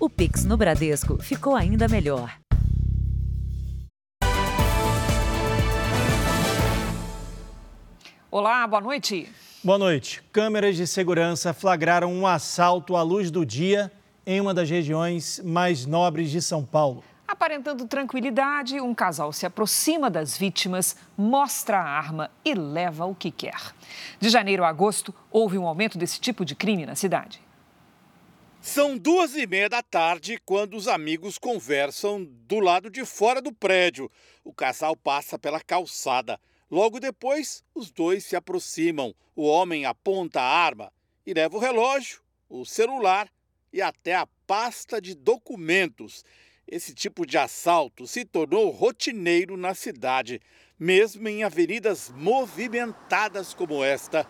O Pix no Bradesco ficou ainda melhor. Olá, boa noite. Boa noite. Câmeras de segurança flagraram um assalto à luz do dia em uma das regiões mais nobres de São Paulo. Aparentando tranquilidade, um casal se aproxima das vítimas, mostra a arma e leva o que quer. De janeiro a agosto, houve um aumento desse tipo de crime na cidade. São duas e meia da tarde quando os amigos conversam do lado de fora do prédio. O casal passa pela calçada. Logo depois, os dois se aproximam. O homem aponta a arma e leva o relógio, o celular e até a pasta de documentos. Esse tipo de assalto se tornou rotineiro na cidade, mesmo em avenidas movimentadas como esta.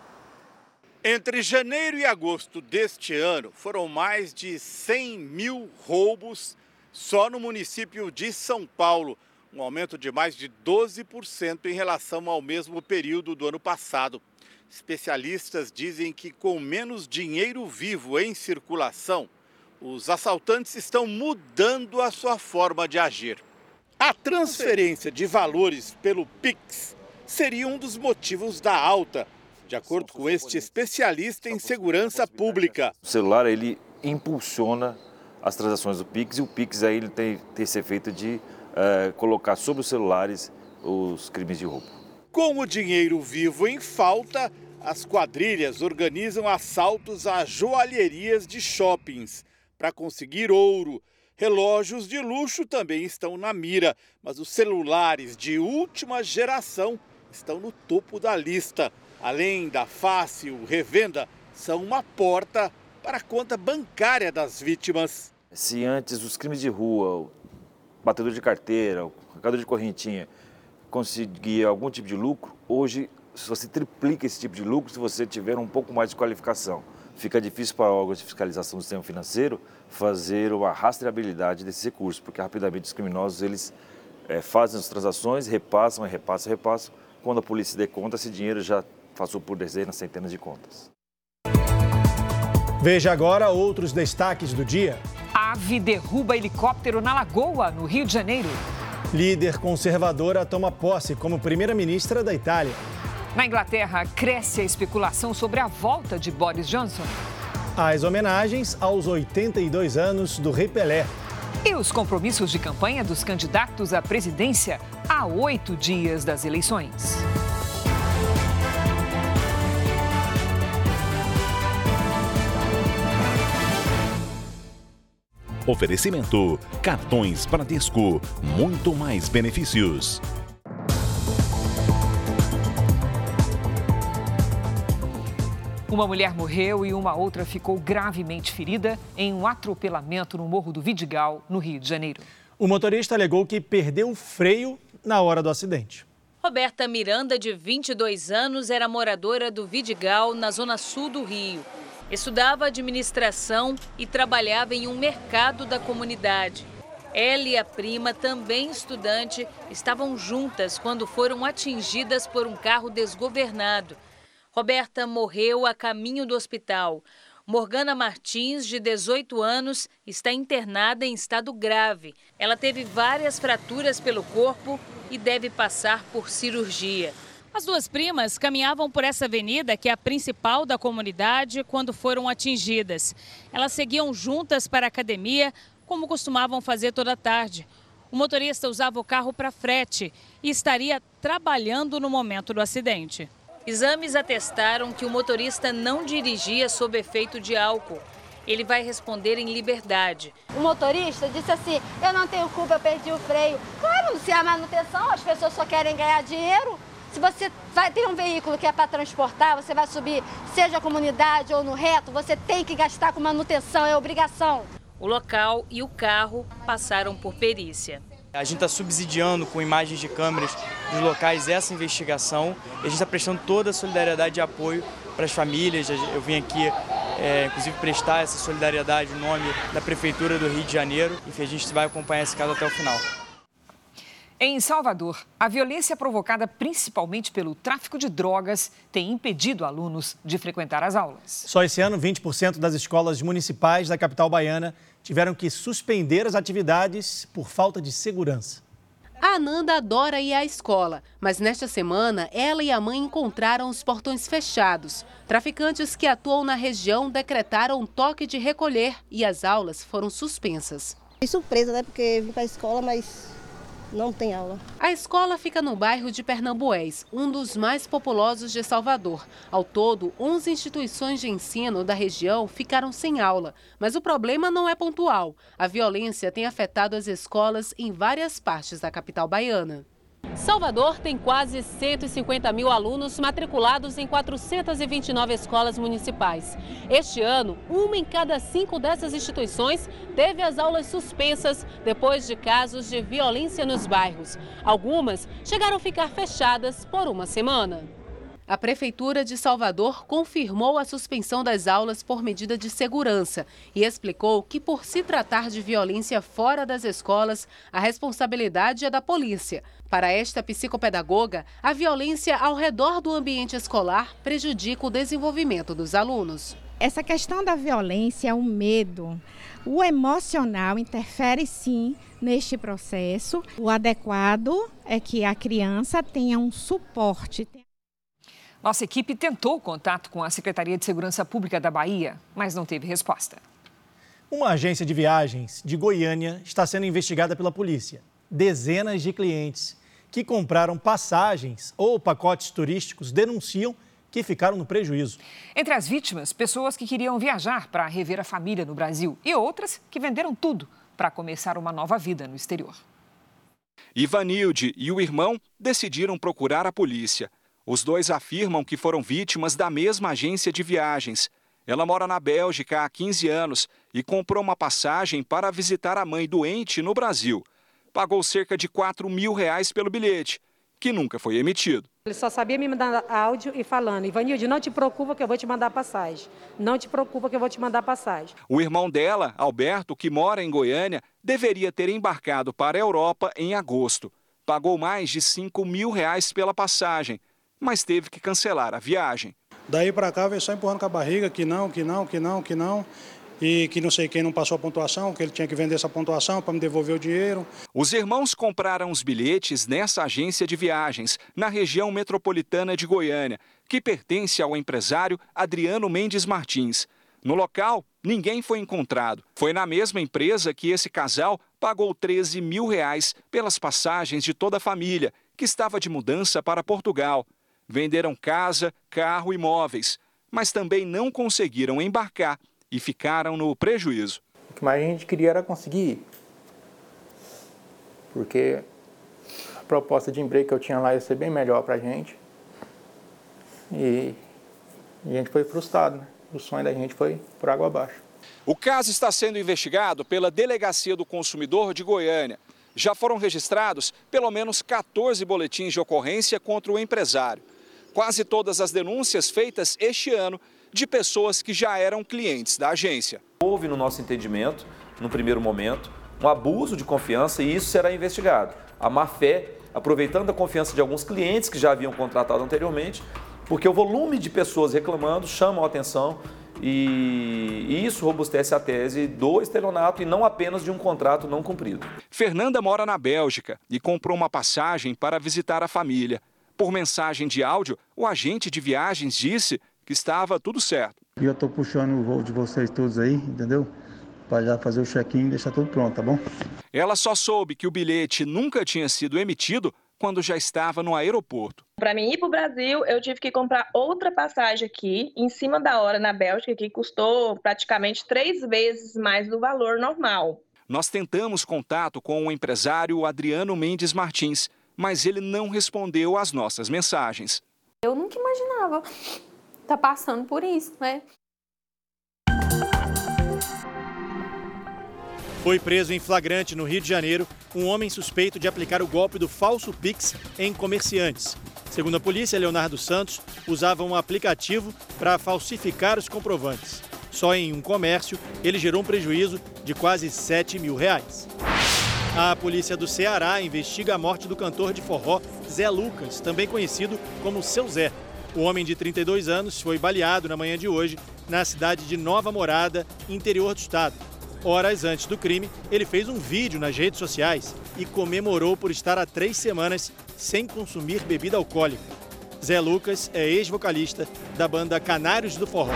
Entre janeiro e agosto deste ano, foram mais de 100 mil roubos só no município de São Paulo, um aumento de mais de 12% em relação ao mesmo período do ano passado. Especialistas dizem que, com menos dinheiro vivo em circulação, os assaltantes estão mudando a sua forma de agir. A transferência de valores pelo Pix seria um dos motivos da alta, de acordo com este especialista em segurança pública. O celular ele impulsiona as transações do Pix e o Pix aí ele tem, tem esse efeito de uh, colocar sobre os celulares os crimes de roubo. Com o dinheiro vivo em falta, as quadrilhas organizam assaltos a joalherias de shoppings para conseguir ouro. Relógios de luxo também estão na mira, mas os celulares de última geração estão no topo da lista. Além da fácil revenda, são uma porta para a conta bancária das vítimas. Se antes os crimes de rua, o batedor de carteira, o arrancador de correntinha, conseguia algum tipo de lucro, hoje você triplica esse tipo de lucro se você tiver um pouco mais de qualificação fica difícil para órgãos de fiscalização do sistema financeiro fazer a rastreabilidade desses recursos, porque rapidamente os criminosos eles é, fazem as transações, repassam, repassam, repassam. Quando a polícia dê conta, esse dinheiro já passou por dezenas, centenas de contas. Veja agora outros destaques do dia. Ave derruba helicóptero na Lagoa, no Rio de Janeiro. Líder conservadora toma posse como primeira-ministra da Itália. Na Inglaterra, cresce a especulação sobre a volta de Boris Johnson. As homenagens aos 82 anos do Rei Pelé. E os compromissos de campanha dos candidatos à presidência a oito dias das eleições. Oferecimento: cartões Bradesco, muito mais benefícios. Uma mulher morreu e uma outra ficou gravemente ferida em um atropelamento no Morro do Vidigal, no Rio de Janeiro. O motorista alegou que perdeu o freio na hora do acidente. Roberta Miranda, de 22 anos, era moradora do Vidigal, na zona sul do Rio. Estudava administração e trabalhava em um mercado da comunidade. Ela e a prima, também estudante, estavam juntas quando foram atingidas por um carro desgovernado. Roberta morreu a caminho do hospital. Morgana Martins, de 18 anos, está internada em estado grave. Ela teve várias fraturas pelo corpo e deve passar por cirurgia. As duas primas caminhavam por essa avenida, que é a principal da comunidade, quando foram atingidas. Elas seguiam juntas para a academia, como costumavam fazer toda tarde. O motorista usava o carro para frete e estaria trabalhando no momento do acidente. Exames atestaram que o motorista não dirigia sob efeito de álcool. Ele vai responder em liberdade. O motorista disse assim: Eu não tenho culpa, eu perdi o freio. Claro, se é a manutenção, as pessoas só querem ganhar dinheiro. Se você vai ter um veículo que é para transportar, você vai subir, seja a comunidade ou no reto, você tem que gastar com manutenção, é obrigação. O local e o carro passaram por perícia. A gente está subsidiando com imagens de câmeras dos locais essa investigação e a gente está prestando toda a solidariedade e apoio para as famílias. Eu vim aqui, é, inclusive, prestar essa solidariedade em nome da Prefeitura do Rio de Janeiro. Enfim, a gente vai acompanhar esse caso até o final. Em Salvador, a violência provocada principalmente pelo tráfico de drogas tem impedido alunos de frequentar as aulas. Só esse ano, 20% das escolas municipais da capital baiana tiveram que suspender as atividades por falta de segurança. A Ananda adora ir à escola, mas nesta semana ela e a mãe encontraram os portões fechados. Traficantes que atuam na região decretaram um toque de recolher e as aulas foram suspensas. Fiquei surpresa, né? Porque vim para a escola, mas não tem aula. A escola fica no bairro de Pernambués, um dos mais populosos de Salvador. Ao todo, 11 instituições de ensino da região ficaram sem aula. Mas o problema não é pontual. A violência tem afetado as escolas em várias partes da capital baiana. Salvador tem quase 150 mil alunos matriculados em 429 escolas municipais. Este ano, uma em cada cinco dessas instituições teve as aulas suspensas depois de casos de violência nos bairros. Algumas chegaram a ficar fechadas por uma semana. A Prefeitura de Salvador confirmou a suspensão das aulas por medida de segurança e explicou que, por se tratar de violência fora das escolas, a responsabilidade é da polícia. Para esta psicopedagoga, a violência ao redor do ambiente escolar prejudica o desenvolvimento dos alunos. Essa questão da violência, o medo, o emocional interfere sim neste processo. O adequado é que a criança tenha um suporte. Nossa equipe tentou contato com a Secretaria de Segurança Pública da Bahia, mas não teve resposta. Uma agência de viagens de Goiânia está sendo investigada pela polícia. Dezenas de clientes que compraram passagens ou pacotes turísticos denunciam que ficaram no prejuízo. Entre as vítimas, pessoas que queriam viajar para rever a família no Brasil e outras que venderam tudo para começar uma nova vida no exterior. Ivanilde e o irmão decidiram procurar a polícia. Os dois afirmam que foram vítimas da mesma agência de viagens. Ela mora na Bélgica há 15 anos e comprou uma passagem para visitar a mãe doente no Brasil. Pagou cerca de 4 mil reais pelo bilhete, que nunca foi emitido. Ele só sabia me mandar áudio e falando, Ivanilde, não te preocupa que eu vou te mandar passagem. Não te preocupa que eu vou te mandar passagem. O irmão dela, Alberto, que mora em Goiânia, deveria ter embarcado para a Europa em agosto. Pagou mais de 5 mil reais pela passagem mas teve que cancelar a viagem. Daí para cá veio só empurrando com a barriga que não, que não, que não, que não. E que não sei quem não passou a pontuação, que ele tinha que vender essa pontuação para me devolver o dinheiro. Os irmãos compraram os bilhetes nessa agência de viagens, na região metropolitana de Goiânia, que pertence ao empresário Adriano Mendes Martins. No local, ninguém foi encontrado. Foi na mesma empresa que esse casal pagou 13 mil reais pelas passagens de toda a família, que estava de mudança para Portugal. Venderam casa, carro e móveis, mas também não conseguiram embarcar e ficaram no prejuízo. O que mais a gente queria era conseguir porque a proposta de emprego que eu tinha lá ia ser bem melhor para a gente. E, e, a gente foi frustrado, né? O sonho da gente foi por água abaixo. O caso está sendo investigado pela Delegacia do Consumidor de Goiânia. Já foram registrados pelo menos 14 boletins de ocorrência contra o empresário quase todas as denúncias feitas este ano de pessoas que já eram clientes da agência. Houve, no nosso entendimento, no primeiro momento, um abuso de confiança e isso será investigado. A má fé, aproveitando a confiança de alguns clientes que já haviam contratado anteriormente, porque o volume de pessoas reclamando chama a atenção e, isso robustece a tese do estelionato e não apenas de um contrato não cumprido. Fernanda mora na Bélgica e comprou uma passagem para visitar a família. Por mensagem de áudio, o agente de viagens disse que estava tudo certo. E eu estou puxando o voo de vocês todos aí, entendeu? Para já fazer o check-in e deixar tudo pronto, tá bom? Ela só soube que o bilhete nunca tinha sido emitido quando já estava no aeroporto. Para mim ir para o Brasil, eu tive que comprar outra passagem aqui, em cima da hora, na Bélgica, que custou praticamente três vezes mais do valor normal. Nós tentamos contato com o empresário Adriano Mendes Martins, mas ele não respondeu às nossas mensagens. Eu nunca imaginava estar tá passando por isso, né? Foi preso em flagrante no Rio de Janeiro um homem suspeito de aplicar o golpe do falso Pix em comerciantes. Segundo a polícia, Leonardo Santos usava um aplicativo para falsificar os comprovantes. Só em um comércio, ele gerou um prejuízo de quase 7 mil reais. A polícia do Ceará investiga a morte do cantor de forró Zé Lucas, também conhecido como Seu Zé. O homem de 32 anos foi baleado na manhã de hoje na cidade de Nova Morada, interior do estado. Horas antes do crime, ele fez um vídeo nas redes sociais e comemorou por estar há três semanas sem consumir bebida alcoólica. Zé Lucas é ex-vocalista da banda Canários do Forró.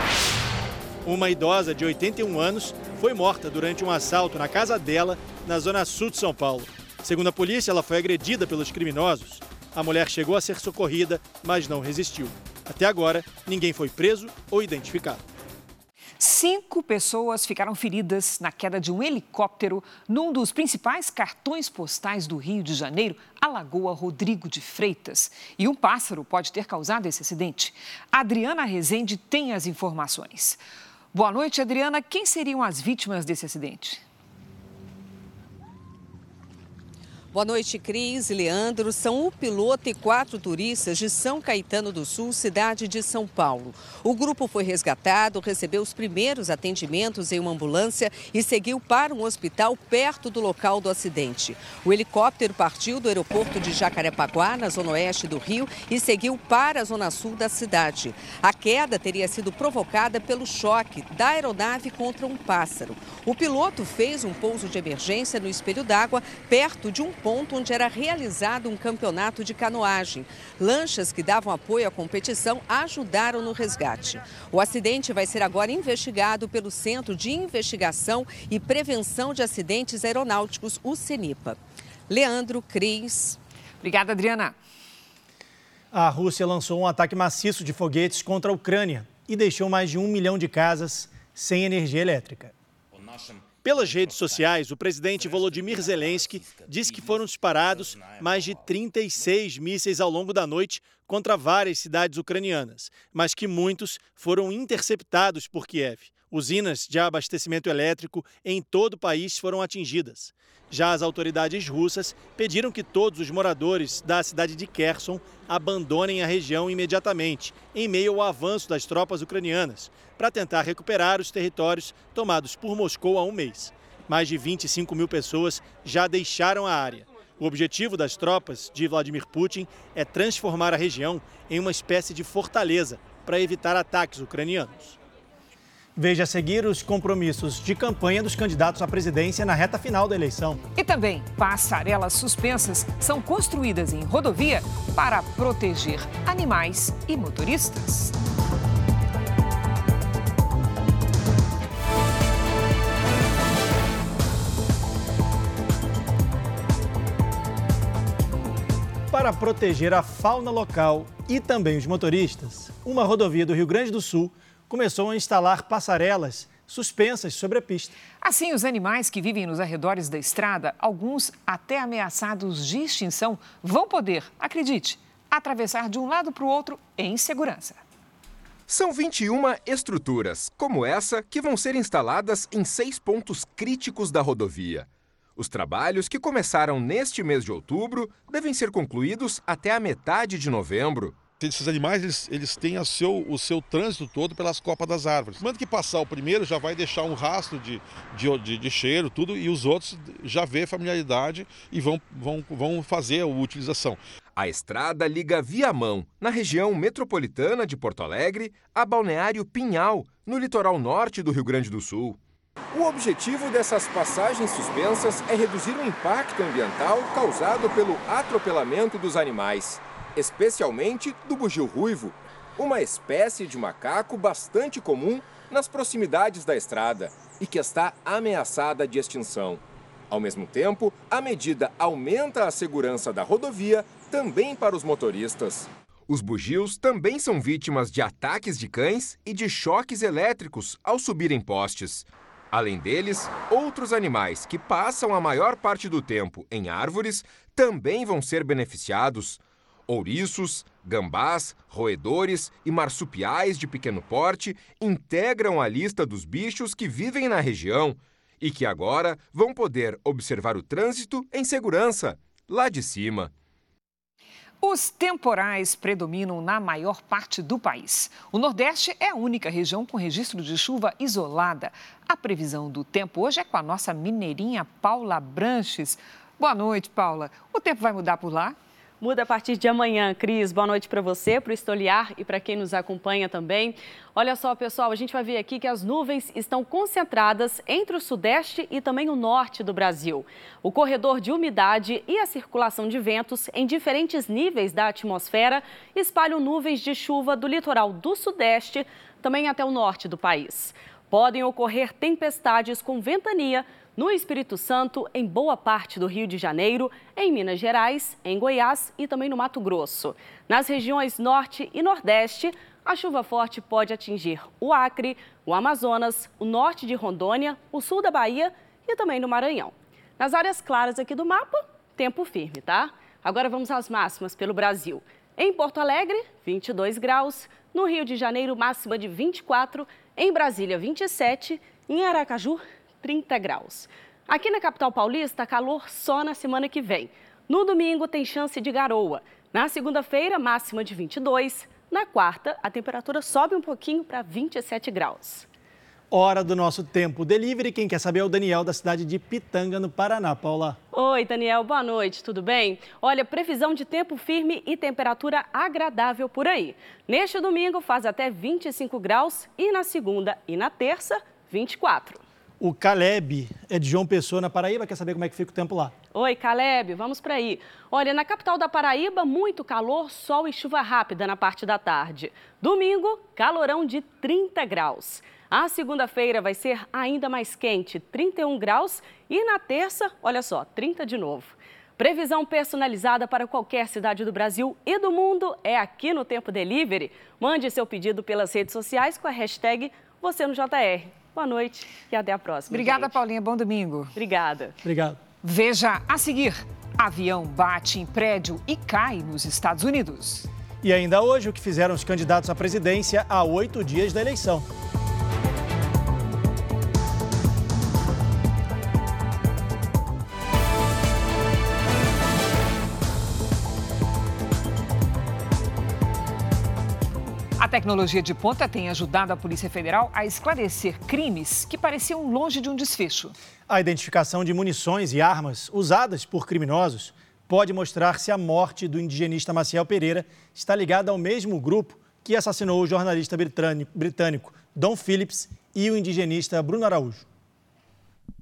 Uma idosa de 81 anos foi morta durante um assalto na casa dela, na zona sul de São Paulo. Segundo a polícia, ela foi agredida pelos criminosos. A mulher chegou a ser socorrida, mas não resistiu. Até agora, ninguém foi preso ou identificado. Cinco pessoas ficaram feridas na queda de um helicóptero num dos principais cartões postais do Rio de Janeiro, a Lagoa Rodrigo de Freitas. E um pássaro pode ter causado esse acidente. Adriana Rezende tem as informações. Boa noite, Adriana. Quem seriam as vítimas desse acidente? Boa noite, Cris e Leandro. São o piloto e quatro turistas de São Caetano do Sul, cidade de São Paulo. O grupo foi resgatado, recebeu os primeiros atendimentos em uma ambulância e seguiu para um hospital perto do local do acidente. O helicóptero partiu do aeroporto de Jacarepaguá, na zona oeste do Rio, e seguiu para a zona sul da cidade. A queda teria sido provocada pelo choque da aeronave contra um pássaro. O piloto fez um pouso de emergência no espelho d'água, perto de um ponto onde era realizado um campeonato de canoagem. Lanchas que davam apoio à competição ajudaram no resgate. O acidente vai ser agora investigado pelo Centro de Investigação e Prevenção de Acidentes Aeronáuticos, o CENIPA. Leandro Cris. Obrigada, Adriana. A Rússia lançou um ataque maciço de foguetes contra a Ucrânia e deixou mais de um milhão de casas sem energia elétrica. Pelas redes sociais, o presidente Volodymyr Zelensky disse que foram disparados mais de 36 mísseis ao longo da noite contra várias cidades ucranianas, mas que muitos foram interceptados por Kiev. Usinas de abastecimento elétrico em todo o país foram atingidas. Já as autoridades russas pediram que todos os moradores da cidade de Kherson abandonem a região imediatamente, em meio ao avanço das tropas ucranianas, para tentar recuperar os territórios tomados por Moscou há um mês. Mais de 25 mil pessoas já deixaram a área. O objetivo das tropas de Vladimir Putin é transformar a região em uma espécie de fortaleza para evitar ataques ucranianos. Veja a seguir os compromissos de campanha dos candidatos à presidência na reta final da eleição. E também, passarelas suspensas são construídas em rodovia para proteger animais e motoristas. Para proteger a fauna local e também os motoristas, uma rodovia do Rio Grande do Sul começou a instalar passarelas suspensas sobre a pista. Assim, os animais que vivem nos arredores da estrada, alguns até ameaçados de extinção, vão poder, acredite, atravessar de um lado para o outro em segurança. São 21 estruturas, como essa, que vão ser instaladas em seis pontos críticos da rodovia. Os trabalhos, que começaram neste mês de outubro, devem ser concluídos até a metade de novembro. Esses animais eles, eles têm o seu, o seu trânsito todo pelas copas das árvores. Quando que passar o primeiro, já vai deixar um rastro de, de, de, de cheiro, tudo, e os outros já vê familiaridade e vão, vão, vão fazer a utilização. A estrada liga Viamão, na região metropolitana de Porto Alegre, a Balneário Pinhal, no litoral norte do Rio Grande do Sul. O objetivo dessas passagens suspensas é reduzir o impacto ambiental causado pelo atropelamento dos animais especialmente do bugio ruivo, uma espécie de macaco bastante comum nas proximidades da estrada e que está ameaçada de extinção. Ao mesmo tempo, a medida aumenta a segurança da rodovia também para os motoristas. Os bugios também são vítimas de ataques de cães e de choques elétricos ao subirem postes. Além deles, outros animais que passam a maior parte do tempo em árvores também vão ser beneficiados. Ouriços, gambás, roedores e marsupiais de pequeno porte integram a lista dos bichos que vivem na região e que agora vão poder observar o trânsito em segurança, lá de cima. Os temporais predominam na maior parte do país. O Nordeste é a única região com registro de chuva isolada. A previsão do tempo hoje é com a nossa mineirinha Paula Branches. Boa noite, Paula. O tempo vai mudar por lá? Muda a partir de amanhã, Cris. Boa noite para você, para o Estoliar e para quem nos acompanha também. Olha só, pessoal, a gente vai ver aqui que as nuvens estão concentradas entre o sudeste e também o norte do Brasil. O corredor de umidade e a circulação de ventos em diferentes níveis da atmosfera espalham nuvens de chuva do litoral do sudeste também até o norte do país. Podem ocorrer tempestades com ventania no Espírito Santo, em boa parte do Rio de Janeiro, em Minas Gerais, em Goiás e também no Mato Grosso. Nas regiões Norte e Nordeste, a chuva forte pode atingir o Acre, o Amazonas, o norte de Rondônia, o sul da Bahia e também no Maranhão. Nas áreas claras aqui do mapa, tempo firme, tá? Agora vamos às máximas pelo Brasil. Em Porto Alegre, 22 graus. No Rio de Janeiro, máxima de 24. Em Brasília, 27. Em Aracaju, 30 graus. Aqui na capital paulista, calor só na semana que vem. No domingo, tem chance de garoa. Na segunda-feira, máxima de 22. Na quarta, a temperatura sobe um pouquinho para 27 graus. Hora do nosso tempo delivery. Quem quer saber é o Daniel, da cidade de Pitanga, no Paraná. Paula. Oi, Daniel. Boa noite. Tudo bem? Olha, previsão de tempo firme e temperatura agradável por aí. Neste domingo, faz até 25 graus e na segunda e na terça, 24. O Caleb é de João Pessoa, na Paraíba. Quer saber como é que fica o tempo lá? Oi, Caleb, vamos para aí. Olha, na capital da Paraíba, muito calor, sol e chuva rápida na parte da tarde. Domingo, calorão de 30 graus. A segunda-feira vai ser ainda mais quente, 31 graus. E na terça, olha só, 30 de novo. Previsão personalizada para qualquer cidade do Brasil e do mundo é aqui no Tempo Delivery. Mande seu pedido pelas redes sociais com a hashtag você no JR. Boa noite e até a próxima. Obrigada, gente. Paulinha. Bom domingo. Obrigada. Obrigado. Veja a seguir: avião bate em prédio e cai nos Estados Unidos. E ainda hoje, o que fizeram os candidatos à presidência há oito dias da eleição. Tecnologia de ponta tem ajudado a Polícia Federal a esclarecer crimes que pareciam longe de um desfecho. A identificação de munições e armas usadas por criminosos pode mostrar se a morte do indigenista Maciel Pereira está ligada ao mesmo grupo que assassinou o jornalista britânico Don Phillips e o indigenista Bruno Araújo.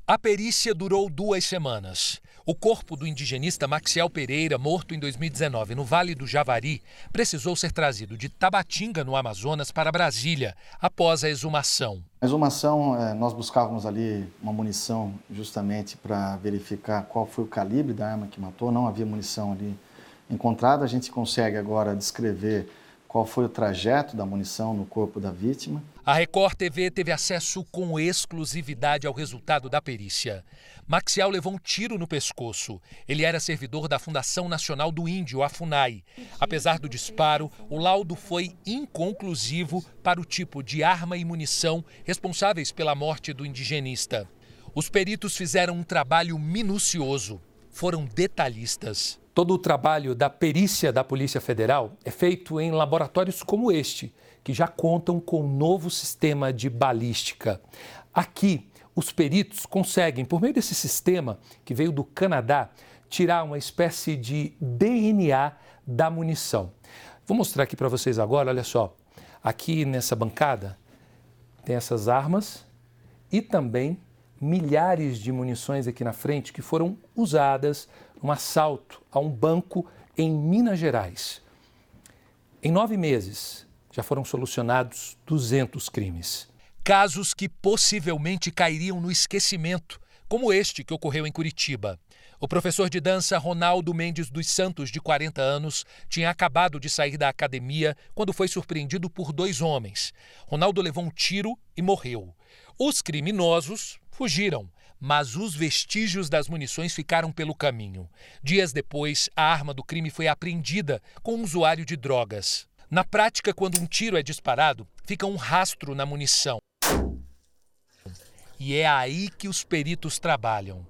A perícia durou duas semanas. O corpo do indigenista Maxiel Pereira, morto em 2019 no Vale do Javari, precisou ser trazido de Tabatinga, no Amazonas, para Brasília, após a exumação. A exumação, é, nós buscávamos ali uma munição justamente para verificar qual foi o calibre da arma que matou. Não havia munição ali encontrada. A gente consegue agora descrever qual foi o trajeto da munição no corpo da vítima. A Record TV teve acesso com exclusividade ao resultado da perícia. Maxiel levou um tiro no pescoço. Ele era servidor da Fundação Nacional do Índio, a FUNAI. Apesar do disparo, o laudo foi inconclusivo para o tipo de arma e munição responsáveis pela morte do indigenista. Os peritos fizeram um trabalho minucioso. Foram detalhistas. Todo o trabalho da perícia da Polícia Federal é feito em laboratórios como este, que já contam com um novo sistema de balística. Aqui, os peritos conseguem, por meio desse sistema que veio do Canadá, tirar uma espécie de DNA da munição. Vou mostrar aqui para vocês agora, olha só. Aqui nessa bancada tem essas armas e também milhares de munições aqui na frente que foram usadas um assalto a um banco em Minas Gerais. Em nove meses, já foram solucionados 200 crimes. Casos que possivelmente cairiam no esquecimento, como este que ocorreu em Curitiba. O professor de dança Ronaldo Mendes dos Santos, de 40 anos, tinha acabado de sair da academia quando foi surpreendido por dois homens. Ronaldo levou um tiro e morreu. Os criminosos fugiram, mas os vestígios das munições ficaram pelo caminho. Dias depois, a arma do crime foi apreendida com um usuário de drogas. Na prática, quando um tiro é disparado, fica um rastro na munição. E é aí que os peritos trabalham.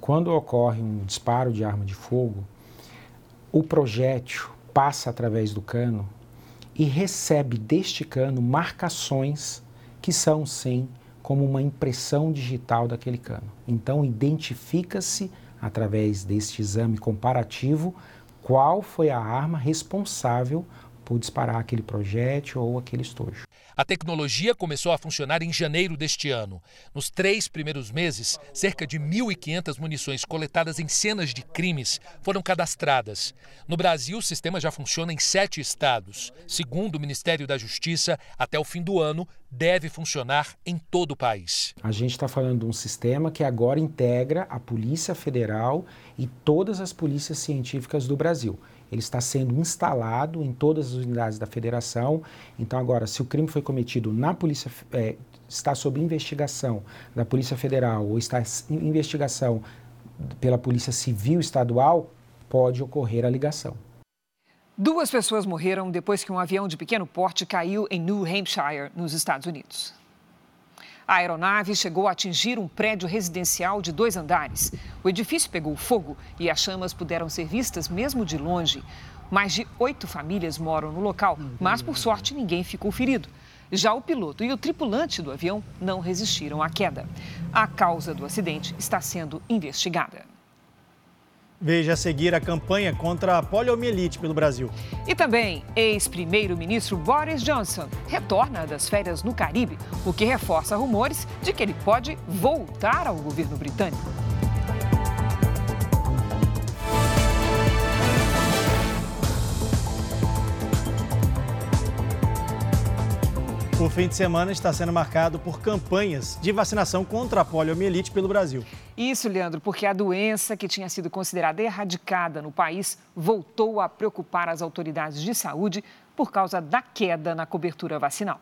Quando ocorre um disparo de arma de fogo, o projétil passa através do cano e recebe deste cano marcações que são, sim, como uma impressão digital daquele cano. Então, identifica-se através deste exame comparativo, qual foi a arma responsável por disparar aquele projétil ou aquele estojo. A tecnologia começou a funcionar em janeiro deste ano. Nos três primeiros meses, cerca de 1.500 munições coletadas em cenas de crimes foram cadastradas. No Brasil, o sistema já funciona em sete estados. Segundo o Ministério da Justiça, até o fim do ano, deve funcionar em todo o país. A gente está falando de um sistema que agora integra a Polícia Federal e todas as polícias científicas do Brasil ele está sendo instalado em todas as unidades da federação. Então, agora, se o crime foi cometido na polícia, é, está sob investigação da Polícia Federal ou está em investigação pela Polícia Civil Estadual, pode ocorrer a ligação. Duas pessoas morreram depois que um avião de pequeno porte caiu em New Hampshire, nos Estados Unidos. A aeronave chegou a atingir um prédio residencial de dois andares. O edifício pegou fogo e as chamas puderam ser vistas mesmo de longe. Mais de oito famílias moram no local, mas por sorte ninguém ficou ferido. Já o piloto e o tripulante do avião não resistiram à queda. A causa do acidente está sendo investigada. Veja a seguir a campanha contra a poliomielite pelo Brasil. E também, ex-primeiro-ministro Boris Johnson retorna das férias no Caribe, o que reforça rumores de que ele pode voltar ao governo britânico. O fim de semana está sendo marcado por campanhas de vacinação contra a poliomielite pelo Brasil. Isso, Leandro, porque a doença que tinha sido considerada erradicada no país voltou a preocupar as autoridades de saúde por causa da queda na cobertura vacinal.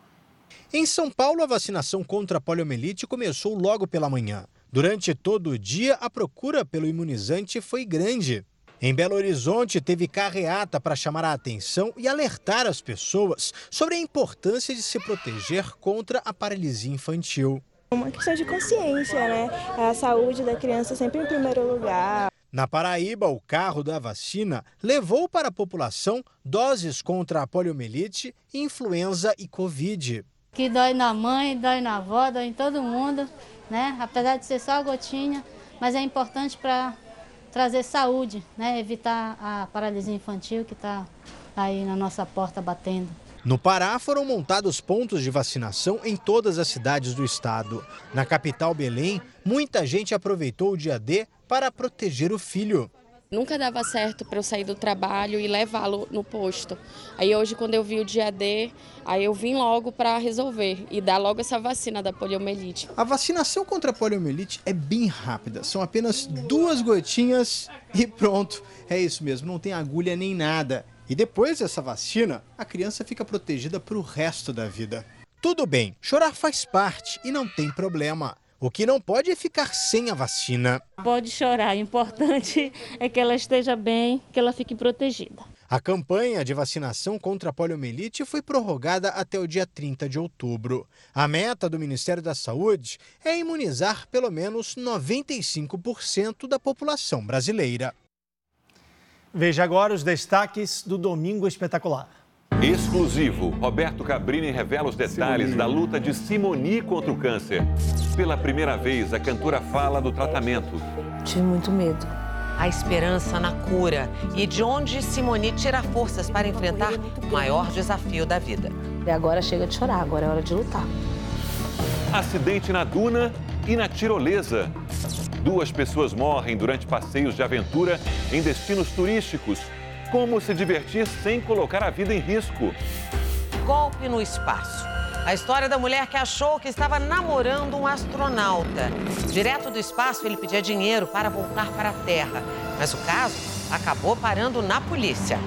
Em São Paulo, a vacinação contra a poliomielite começou logo pela manhã. Durante todo o dia, a procura pelo imunizante foi grande. Em Belo Horizonte, teve carreata para chamar a atenção e alertar as pessoas sobre a importância de se proteger contra a paralisia infantil. Uma questão de consciência, né? A saúde da criança sempre em primeiro lugar. Na Paraíba, o carro da vacina levou para a população doses contra a poliomielite, influenza e Covid. Que dói na mãe, dói na avó, dói em todo mundo, né? Apesar de ser só a gotinha, mas é importante para trazer saúde, né? evitar a paralisia infantil que está aí na nossa porta batendo. No Pará foram montados pontos de vacinação em todas as cidades do estado. Na capital Belém, muita gente aproveitou o dia D para proteger o filho. Nunca dava certo para eu sair do trabalho e levá-lo no posto. Aí hoje, quando eu vi o dia D, aí eu vim logo para resolver e dar logo essa vacina da poliomielite. A vacinação contra a poliomielite é bem rápida. São apenas duas gotinhas e pronto. É isso mesmo, não tem agulha nem nada. E depois dessa vacina, a criança fica protegida para o resto da vida. Tudo bem, chorar faz parte e não tem problema. O que não pode é ficar sem a vacina. Pode chorar, o importante é que ela esteja bem, que ela fique protegida. A campanha de vacinação contra a poliomielite foi prorrogada até o dia 30 de outubro. A meta do Ministério da Saúde é imunizar pelo menos 95% da população brasileira. Veja agora os destaques do Domingo Espetacular. Exclusivo. Roberto Cabrini revela os detalhes da luta de Simoni contra o câncer. Pela primeira vez, a cantora fala do tratamento. Tive muito medo. A esperança na cura e de onde Simoni tira forças para enfrentar o maior desafio da vida. E agora chega de chorar, agora é hora de lutar. Acidente na duna e na tirolesa. Duas pessoas morrem durante passeios de aventura em destinos turísticos como se divertir sem colocar a vida em risco. Golpe no espaço. A história da mulher que achou que estava namorando um astronauta. Direto do espaço, ele pedia dinheiro para voltar para a Terra. Mas o caso acabou parando na polícia.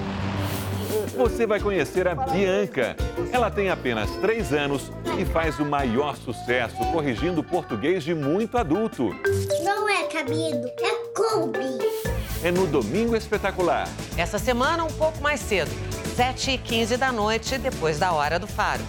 Você vai conhecer a Bianca. Ela tem apenas três anos e faz o maior sucesso corrigindo português de muito adulto. Não é cabido, é coube é no Domingo Espetacular. Essa semana, um pouco mais cedo, 7h15 da noite, depois da Hora do Faro.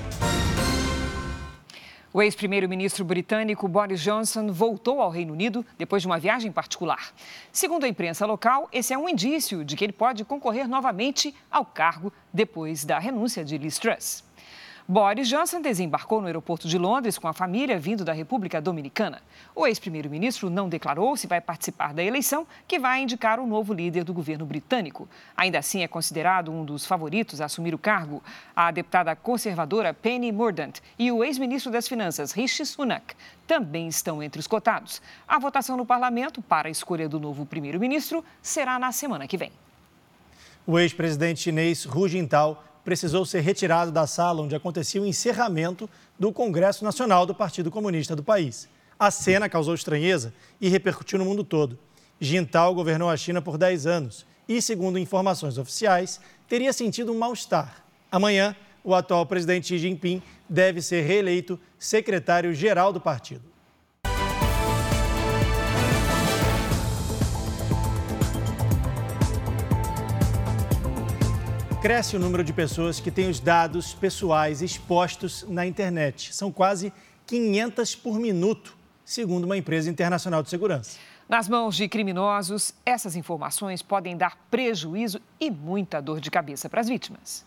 O ex-primeiro-ministro britânico Boris Johnson voltou ao Reino Unido depois de uma viagem particular. Segundo a imprensa local, esse é um indício de que ele pode concorrer novamente ao cargo depois da renúncia de Liz Truss. Boris Johnson desembarcou no aeroporto de Londres com a família vindo da República Dominicana. O ex-primeiro-ministro não declarou se vai participar da eleição que vai indicar o novo líder do governo britânico. Ainda assim, é considerado um dos favoritos a assumir o cargo. A deputada conservadora Penny Mordaunt e o ex-ministro das Finanças Rishi Sunak também estão entre os cotados. A votação no parlamento para a escolha do novo primeiro-ministro será na semana que vem. O ex-presidente chinês Hu Jintao precisou ser retirado da sala onde acontecia o encerramento do Congresso Nacional do Partido Comunista do país. A cena causou estranheza e repercutiu no mundo todo. Jintao governou a China por 10 anos e, segundo informações oficiais, teria sentido um mal-estar. Amanhã, o atual presidente Xi Jinping deve ser reeleito secretário-geral do partido. Cresce o número de pessoas que têm os dados pessoais expostos na internet. São quase 500 por minuto, segundo uma empresa internacional de segurança. Nas mãos de criminosos, essas informações podem dar prejuízo e muita dor de cabeça para as vítimas.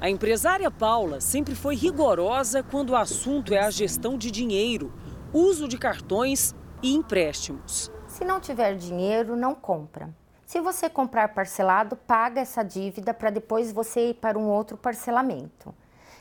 A empresária Paula sempre foi rigorosa quando o assunto é a gestão de dinheiro, uso de cartões e empréstimos. Se não tiver dinheiro, não compra. Se você comprar parcelado, paga essa dívida para depois você ir para um outro parcelamento.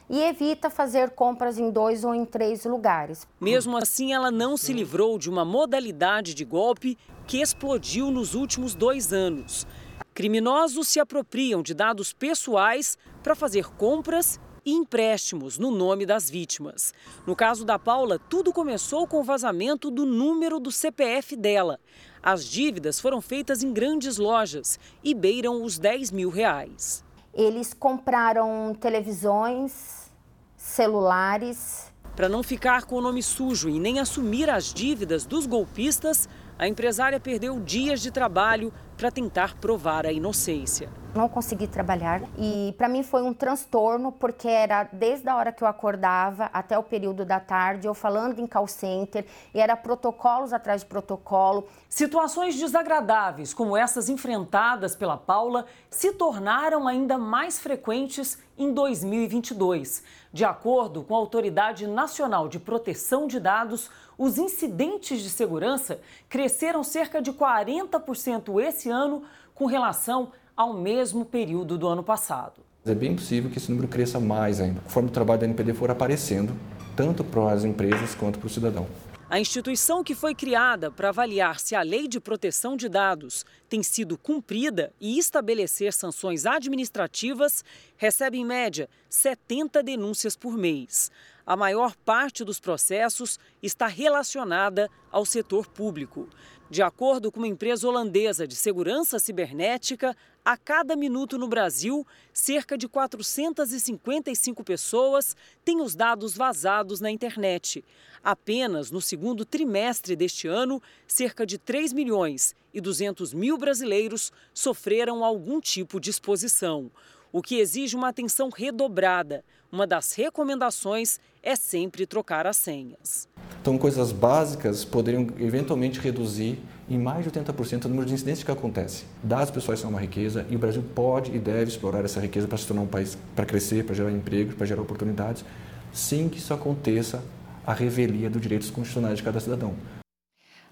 E evita fazer compras em dois ou em três lugares. Mesmo assim, ela não se livrou de uma modalidade de golpe que explodiu nos últimos dois anos. Criminosos se apropriam de dados pessoais para fazer compras e empréstimos no nome das vítimas. No caso da Paula, tudo começou com o vazamento do número do CPF dela. As dívidas foram feitas em grandes lojas e beiram os 10 mil reais. Eles compraram televisões, celulares. Para não ficar com o nome sujo e nem assumir as dívidas dos golpistas, a empresária perdeu dias de trabalho para tentar provar a inocência. Não consegui trabalhar e para mim foi um transtorno porque era desde a hora que eu acordava até o período da tarde, eu falando em call center e era protocolos atrás de protocolo. Situações desagradáveis como essas enfrentadas pela Paula se tornaram ainda mais frequentes em 2022. De acordo com a Autoridade Nacional de Proteção de Dados, os incidentes de segurança cresceram cerca de 40% esse ano com relação ao mesmo período do ano passado. É bem possível que esse número cresça mais ainda, conforme o trabalho da NPD for aparecendo, tanto para as empresas quanto para o cidadão. A instituição que foi criada para avaliar se a lei de proteção de dados tem sido cumprida e estabelecer sanções administrativas recebe, em média, 70 denúncias por mês. A maior parte dos processos está relacionada ao setor público. De acordo com uma empresa holandesa de segurança cibernética, a cada minuto no Brasil, cerca de 455 pessoas têm os dados vazados na internet. Apenas no segundo trimestre deste ano, cerca de 3 milhões e 200 mil brasileiros sofreram algum tipo de exposição, o que exige uma atenção redobrada. Uma das recomendações é sempre trocar as senhas. Então, coisas básicas poderiam eventualmente reduzir em mais de 80% o número de incidentes que acontece. Dados pessoais são uma riqueza e o Brasil pode e deve explorar essa riqueza para se tornar um país para crescer, para gerar emprego, para gerar oportunidades, sem que isso aconteça a revelia dos direitos constitucionais de cada cidadão.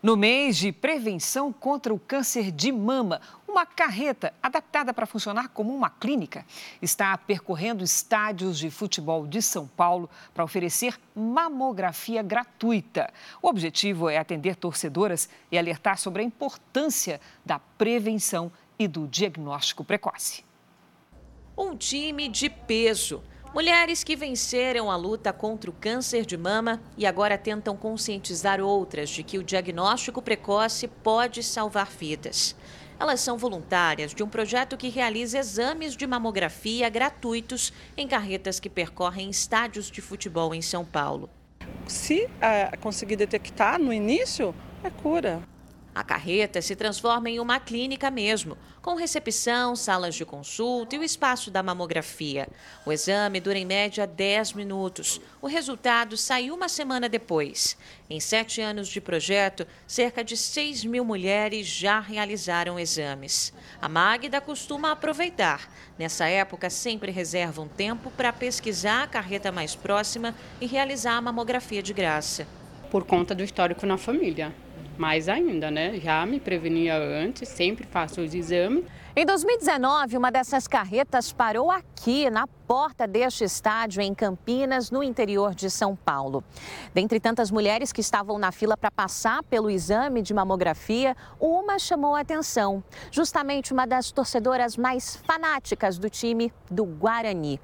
No mês de prevenção contra o câncer de mama, uma carreta adaptada para funcionar como uma clínica está percorrendo estádios de futebol de São Paulo para oferecer mamografia gratuita. O objetivo é atender torcedoras e alertar sobre a importância da prevenção e do diagnóstico precoce. Um time de peso Mulheres que venceram a luta contra o câncer de mama e agora tentam conscientizar outras de que o diagnóstico precoce pode salvar vidas. Elas são voluntárias de um projeto que realiza exames de mamografia gratuitos em carretas que percorrem estádios de futebol em São Paulo. Se é, conseguir detectar no início, é cura. A carreta se transforma em uma clínica mesmo, com recepção, salas de consulta e o espaço da mamografia. O exame dura em média 10 minutos. O resultado sai uma semana depois. Em sete anos de projeto, cerca de 6 mil mulheres já realizaram exames. A Magda costuma aproveitar. Nessa época, sempre reserva um tempo para pesquisar a carreta mais próxima e realizar a mamografia de graça. Por conta do histórico na família mais ainda, né? Já me prevenia antes, sempre faço os exames. Em 2019, uma dessas carretas parou aqui, na porta deste estádio, em Campinas, no interior de São Paulo. Dentre tantas mulheres que estavam na fila para passar pelo exame de mamografia, uma chamou a atenção. Justamente uma das torcedoras mais fanáticas do time do Guarani.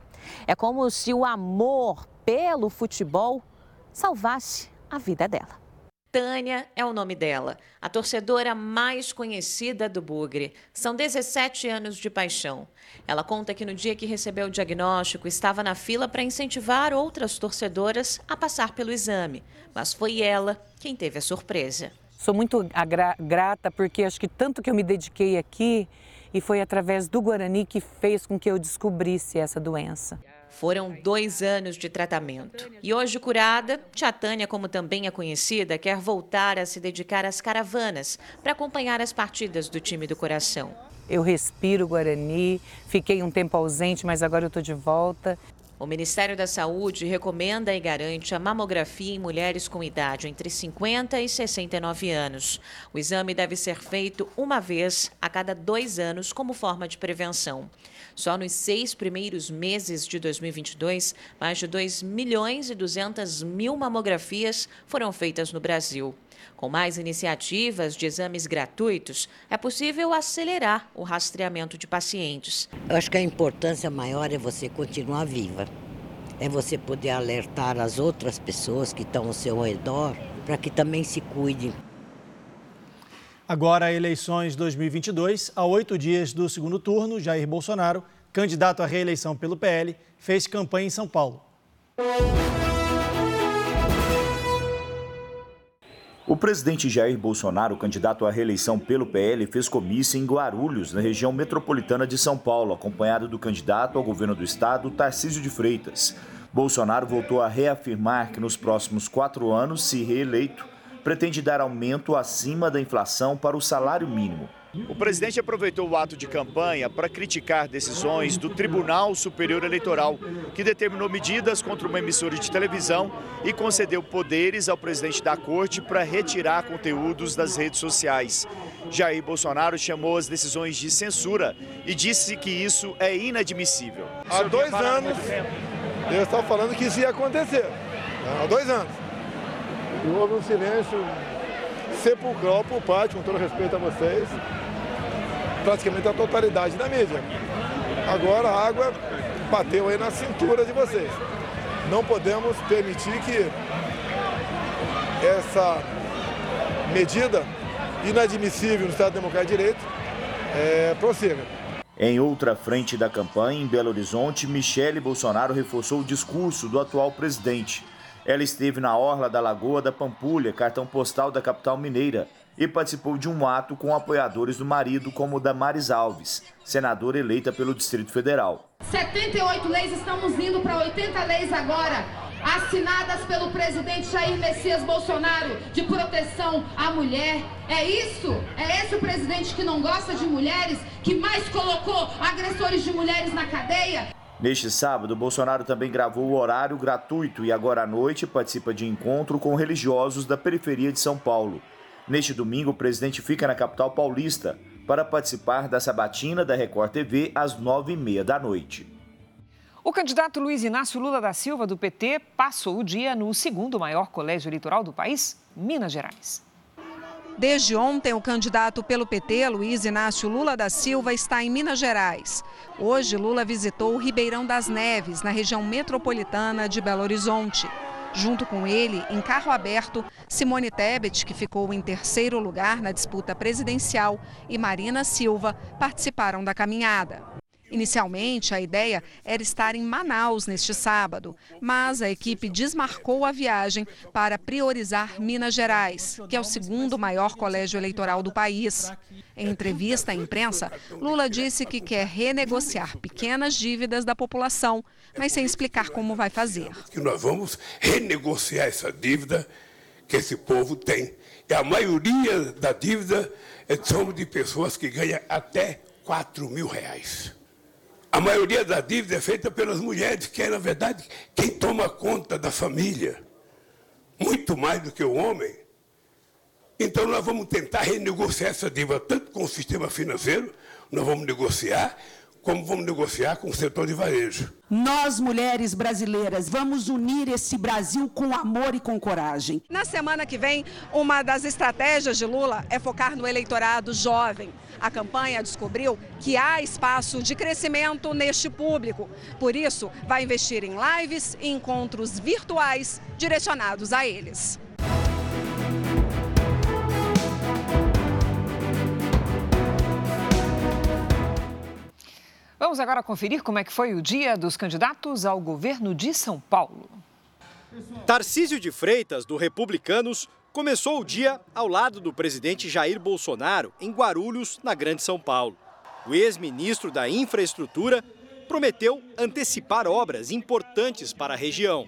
É como se o amor pelo futebol salvasse a vida dela. Tânia é o nome dela, a torcedora mais conhecida do Bugre. São 17 anos de paixão. Ela conta que no dia que recebeu o diagnóstico estava na fila para incentivar outras torcedoras a passar pelo exame, mas foi ela quem teve a surpresa. Sou muito grata porque acho que tanto que eu me dediquei aqui e foi através do Guarani que fez com que eu descobrisse essa doença. Foram dois anos de tratamento. E hoje, curada, Tia Tânia, como também é conhecida, quer voltar a se dedicar às caravanas para acompanhar as partidas do time do coração. Eu respiro Guarani, fiquei um tempo ausente, mas agora eu estou de volta. O Ministério da Saúde recomenda e garante a mamografia em mulheres com idade entre 50 e 69 anos. O exame deve ser feito uma vez a cada dois anos como forma de prevenção. Só nos seis primeiros meses de 2022, mais de 2 milhões e 200 mil mamografias foram feitas no Brasil. Com mais iniciativas de exames gratuitos, é possível acelerar o rastreamento de pacientes. Eu acho que a importância maior é você continuar viva. É você poder alertar as outras pessoas que estão ao seu redor para que também se cuidem. Agora, eleições 2022, a oito dias do segundo turno, Jair Bolsonaro, candidato à reeleição pelo PL, fez campanha em São Paulo. O presidente Jair Bolsonaro, candidato à reeleição pelo PL, fez comício em Guarulhos, na região metropolitana de São Paulo, acompanhado do candidato ao governo do estado, Tarcísio de Freitas. Bolsonaro voltou a reafirmar que nos próximos quatro anos, se reeleito, pretende dar aumento acima da inflação para o salário mínimo. O presidente aproveitou o ato de campanha para criticar decisões do Tribunal Superior Eleitoral, que determinou medidas contra uma emissora de televisão e concedeu poderes ao presidente da corte para retirar conteúdos das redes sociais. Jair Bolsonaro chamou as decisões de censura e disse que isso é inadmissível. Há dois anos eu estava falando que isso ia acontecer. Há dois anos. E houve um silêncio sepulcral por parte, com todo respeito a vocês, praticamente a totalidade da mídia. Agora a água bateu aí na cintura de vocês. Não podemos permitir que essa medida inadmissível no Estado Democrático de Direito é, prossiga. Em outra frente da campanha, em Belo Horizonte, Michele Bolsonaro reforçou o discurso do atual presidente. Ela esteve na orla da Lagoa da Pampulha, cartão postal da capital mineira, e participou de um ato com apoiadores do marido, como o Damares Alves, senadora eleita pelo Distrito Federal. 78 leis, estamos indo para 80 leis agora, assinadas pelo presidente Jair Messias Bolsonaro, de proteção à mulher. É isso? É esse o presidente que não gosta de mulheres, que mais colocou agressores de mulheres na cadeia? Neste sábado, Bolsonaro também gravou o horário gratuito e agora à noite participa de encontro com religiosos da periferia de São Paulo. Neste domingo, o presidente fica na capital paulista para participar da sabatina da Record TV às nove e meia da noite. O candidato Luiz Inácio Lula da Silva, do PT, passou o dia no segundo maior colégio eleitoral do país, Minas Gerais. Desde ontem, o candidato pelo PT, Luiz Inácio Lula da Silva, está em Minas Gerais. Hoje, Lula visitou o Ribeirão das Neves, na região metropolitana de Belo Horizonte. Junto com ele, em carro aberto, Simone Tebet, que ficou em terceiro lugar na disputa presidencial, e Marina Silva participaram da caminhada. Inicialmente, a ideia era estar em Manaus neste sábado, mas a equipe desmarcou a viagem para priorizar Minas Gerais, que é o segundo maior colégio eleitoral do país. Em entrevista à imprensa, Lula disse que quer renegociar pequenas dívidas da população, mas sem explicar como vai fazer. Que nós vamos renegociar essa dívida que esse povo tem. E a maioria da dívida é de pessoas que ganham até 4 mil reais. A maioria da dívida é feita pelas mulheres, que é, na verdade, quem toma conta da família, muito mais do que o homem. Então, nós vamos tentar renegociar essa dívida, tanto com o sistema financeiro, nós vamos negociar, como vamos negociar com o setor de varejo. Nós, mulheres brasileiras, vamos unir esse Brasil com amor e com coragem. Na semana que vem, uma das estratégias de Lula é focar no eleitorado jovem. A campanha descobriu que há espaço de crescimento neste público. Por isso, vai investir em lives e encontros virtuais direcionados a eles. Vamos agora conferir como é que foi o dia dos candidatos ao governo de São Paulo. Tarcísio de Freitas, do Republicanos, começou o dia ao lado do presidente Jair Bolsonaro, em Guarulhos, na Grande São Paulo. O ex-ministro da Infraestrutura prometeu antecipar obras importantes para a região.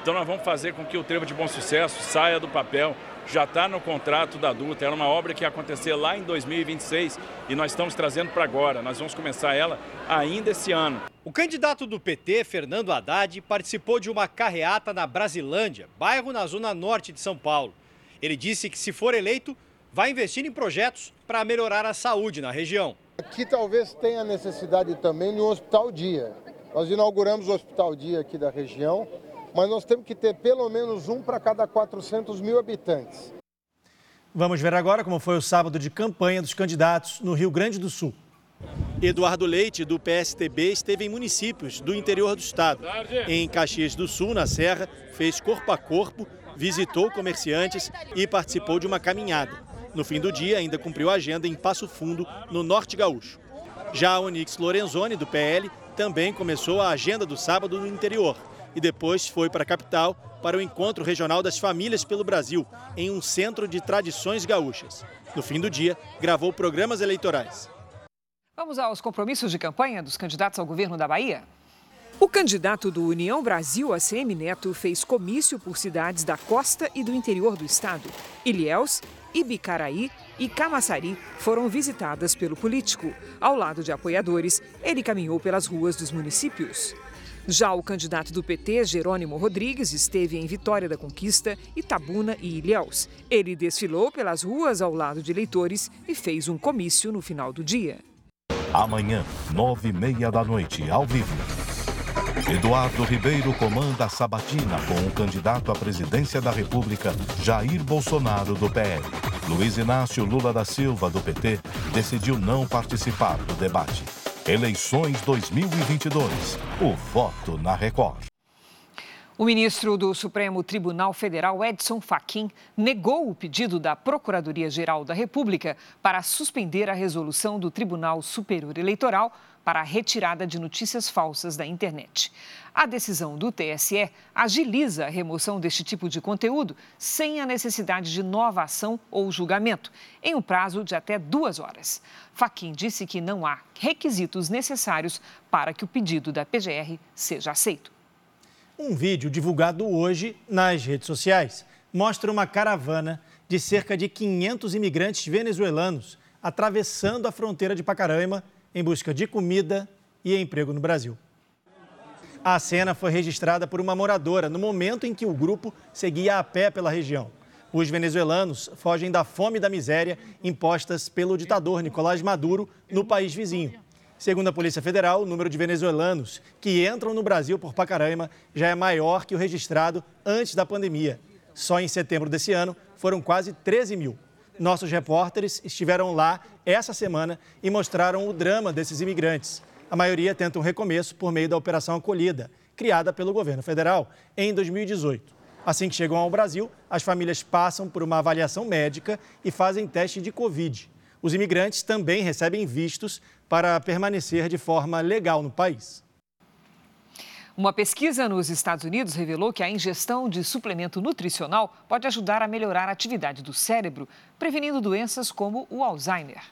Então nós vamos fazer com que o trevo de bom sucesso saia do papel já está no contrato da Dutra. Era uma obra que ia acontecer lá em 2026 e nós estamos trazendo para agora. Nós vamos começar ela ainda esse ano. O candidato do PT, Fernando Haddad, participou de uma carreata na Brasilândia, bairro na zona norte de São Paulo. Ele disse que, se for eleito, vai investir em projetos para melhorar a saúde na região. Aqui talvez tenha necessidade também de um hospital dia. Nós inauguramos o hospital dia aqui da região mas nós temos que ter pelo menos um para cada 400 mil habitantes. Vamos ver agora como foi o sábado de campanha dos candidatos no Rio Grande do Sul. Eduardo Leite, do PSTB, esteve em municípios do interior do estado. Em Caxias do Sul, na Serra, fez corpo a corpo, visitou comerciantes e participou de uma caminhada. No fim do dia, ainda cumpriu a agenda em Passo Fundo, no Norte Gaúcho. Já a Onix Lorenzoni, do PL, também começou a agenda do sábado no interior e depois foi para a capital para o Encontro Regional das Famílias pelo Brasil, em um centro de tradições gaúchas. No fim do dia, gravou programas eleitorais. Vamos aos compromissos de campanha dos candidatos ao governo da Bahia? O candidato do União Brasil, ACM Neto, fez comício por cidades da costa e do interior do estado. Ilhéus, Ibicaraí e Camaçari foram visitadas pelo político. Ao lado de apoiadores, ele caminhou pelas ruas dos municípios. Já o candidato do PT, Jerônimo Rodrigues, esteve em Vitória da Conquista, Itabuna e Ilhéus. Ele desfilou pelas ruas ao lado de eleitores e fez um comício no final do dia. Amanhã, nove e meia da noite, ao vivo. Eduardo Ribeiro comanda a sabatina com o candidato à presidência da República, Jair Bolsonaro, do PL. Luiz Inácio Lula da Silva, do PT, decidiu não participar do debate. Eleições 2022. O voto na Record. O ministro do Supremo Tribunal Federal, Edson Fachin, negou o pedido da Procuradoria-Geral da República para suspender a resolução do Tribunal Superior Eleitoral para a retirada de notícias falsas da internet. A decisão do TSE agiliza a remoção deste tipo de conteúdo sem a necessidade de nova ação ou julgamento, em um prazo de até duas horas. Faquim disse que não há requisitos necessários para que o pedido da PGR seja aceito. Um vídeo divulgado hoje nas redes sociais mostra uma caravana de cerca de 500 imigrantes venezuelanos atravessando a fronteira de Pacaraima em busca de comida e emprego no Brasil. A cena foi registrada por uma moradora no momento em que o grupo seguia a pé pela região. Os venezuelanos fogem da fome e da miséria impostas pelo ditador Nicolás Maduro no país vizinho. Segundo a Polícia Federal, o número de venezuelanos que entram no Brasil por Pacaraima já é maior que o registrado antes da pandemia. Só em setembro desse ano foram quase 13 mil. Nossos repórteres estiveram lá essa semana e mostraram o drama desses imigrantes. A maioria tenta um recomeço por meio da Operação Acolhida, criada pelo governo federal em 2018. Assim que chegam ao Brasil, as famílias passam por uma avaliação médica e fazem teste de Covid. Os imigrantes também recebem vistos para permanecer de forma legal no país. Uma pesquisa nos Estados Unidos revelou que a ingestão de suplemento nutricional pode ajudar a melhorar a atividade do cérebro, prevenindo doenças como o Alzheimer.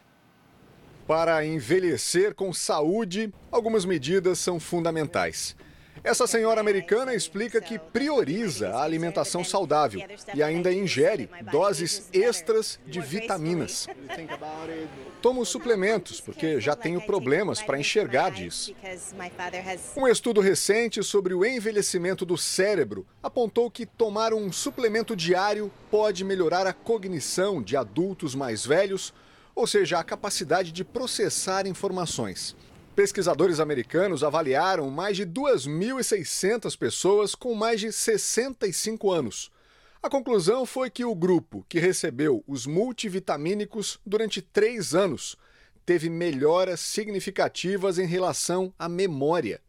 Para envelhecer com saúde, algumas medidas são fundamentais. Essa senhora americana explica que prioriza a alimentação saudável e ainda ingere doses extras de vitaminas. Tomo suplementos porque já tenho problemas para enxergar disso. Um estudo recente sobre o envelhecimento do cérebro apontou que tomar um suplemento diário pode melhorar a cognição de adultos mais velhos, ou seja, a capacidade de processar informações. Pesquisadores americanos avaliaram mais de 2.600 pessoas com mais de 65 anos. A conclusão foi que o grupo que recebeu os multivitamínicos durante três anos teve melhoras significativas em relação à memória